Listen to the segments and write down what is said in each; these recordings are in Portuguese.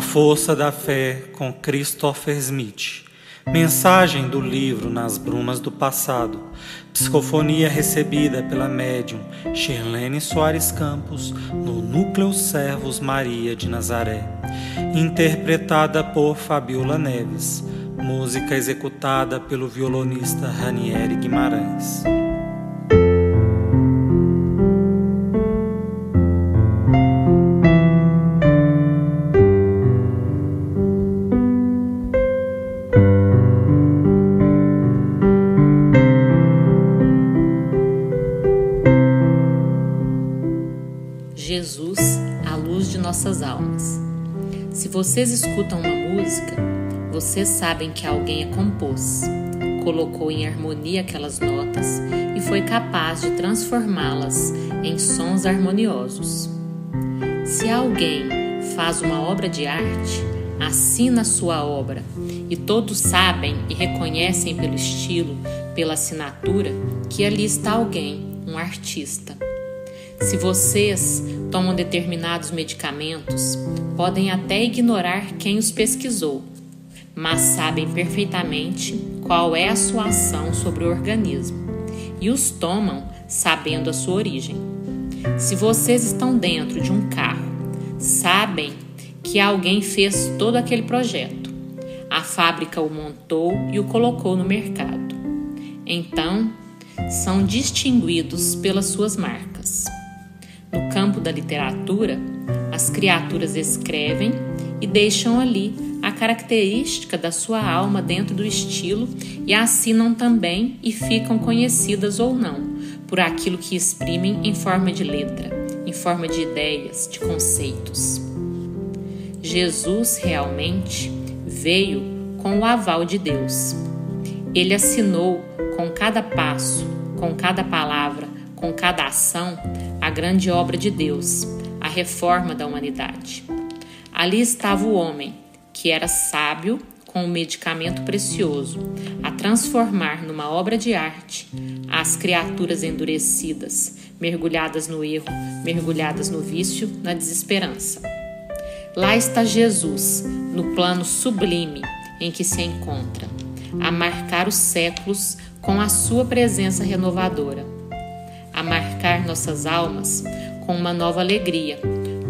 força da fé com Christopher Smith. Mensagem do livro Nas Brumas do Passado. Psicofonia recebida pela médium Shirlene Soares Campos no Núcleo Servos Maria de Nazaré. Interpretada por Fabiola Neves. Música executada pelo violonista Ranieri Guimarães. Jesus, a luz de nossas almas. Se vocês escutam uma música, vocês sabem que alguém a compôs, colocou em harmonia aquelas notas e foi capaz de transformá-las em sons harmoniosos. Se alguém faz uma obra de arte, assina sua obra e todos sabem e reconhecem pelo estilo, pela assinatura, que ali está alguém, um artista. Se vocês tomam determinados medicamentos, podem até ignorar quem os pesquisou, mas sabem perfeitamente qual é a sua ação sobre o organismo e os tomam sabendo a sua origem. Se vocês estão dentro de um carro, sabem que alguém fez todo aquele projeto. A fábrica o montou e o colocou no mercado. Então, são distinguidos pelas suas marcas. Campo da literatura, as criaturas escrevem e deixam ali a característica da sua alma dentro do estilo e assinam também e ficam conhecidas ou não por aquilo que exprimem em forma de letra, em forma de ideias, de conceitos. Jesus realmente veio com o aval de Deus. Ele assinou com cada passo, com cada palavra, com cada ação, a grande obra de Deus, a reforma da humanidade. Ali estava o homem, que era sábio com um medicamento precioso, a transformar numa obra de arte as criaturas endurecidas, mergulhadas no erro, mergulhadas no vício, na desesperança. Lá está Jesus, no plano sublime em que se encontra, a marcar os séculos com a sua presença renovadora nossas almas com uma nova alegria,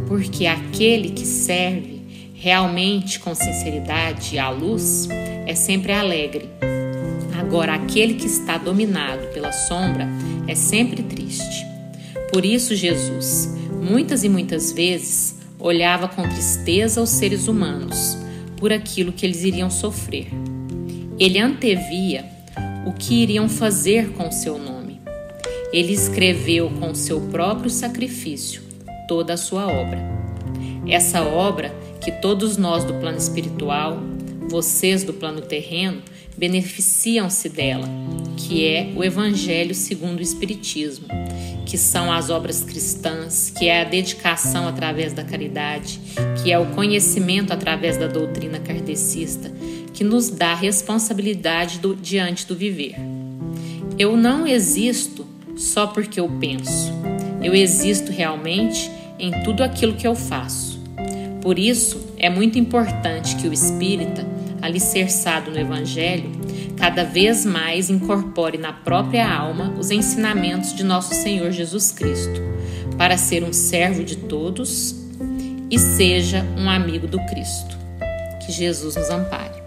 porque aquele que serve realmente com sinceridade à luz é sempre alegre. Agora, aquele que está dominado pela sombra é sempre triste. Por isso, Jesus, muitas e muitas vezes, olhava com tristeza os seres humanos por aquilo que eles iriam sofrer. Ele antevia o que iriam fazer com o seu nome ele escreveu com seu próprio sacrifício toda a sua obra. Essa obra que todos nós do plano espiritual, vocês do plano terreno, beneficiam-se dela, que é o Evangelho segundo o Espiritismo, que são as obras cristãs, que é a dedicação através da caridade, que é o conhecimento através da doutrina kardecista, que nos dá responsabilidade do, diante do viver. Eu não existo só porque eu penso. Eu existo realmente em tudo aquilo que eu faço. Por isso, é muito importante que o espírita, alicerçado no Evangelho, cada vez mais incorpore na própria alma os ensinamentos de nosso Senhor Jesus Cristo, para ser um servo de todos e seja um amigo do Cristo. Que Jesus nos ampare.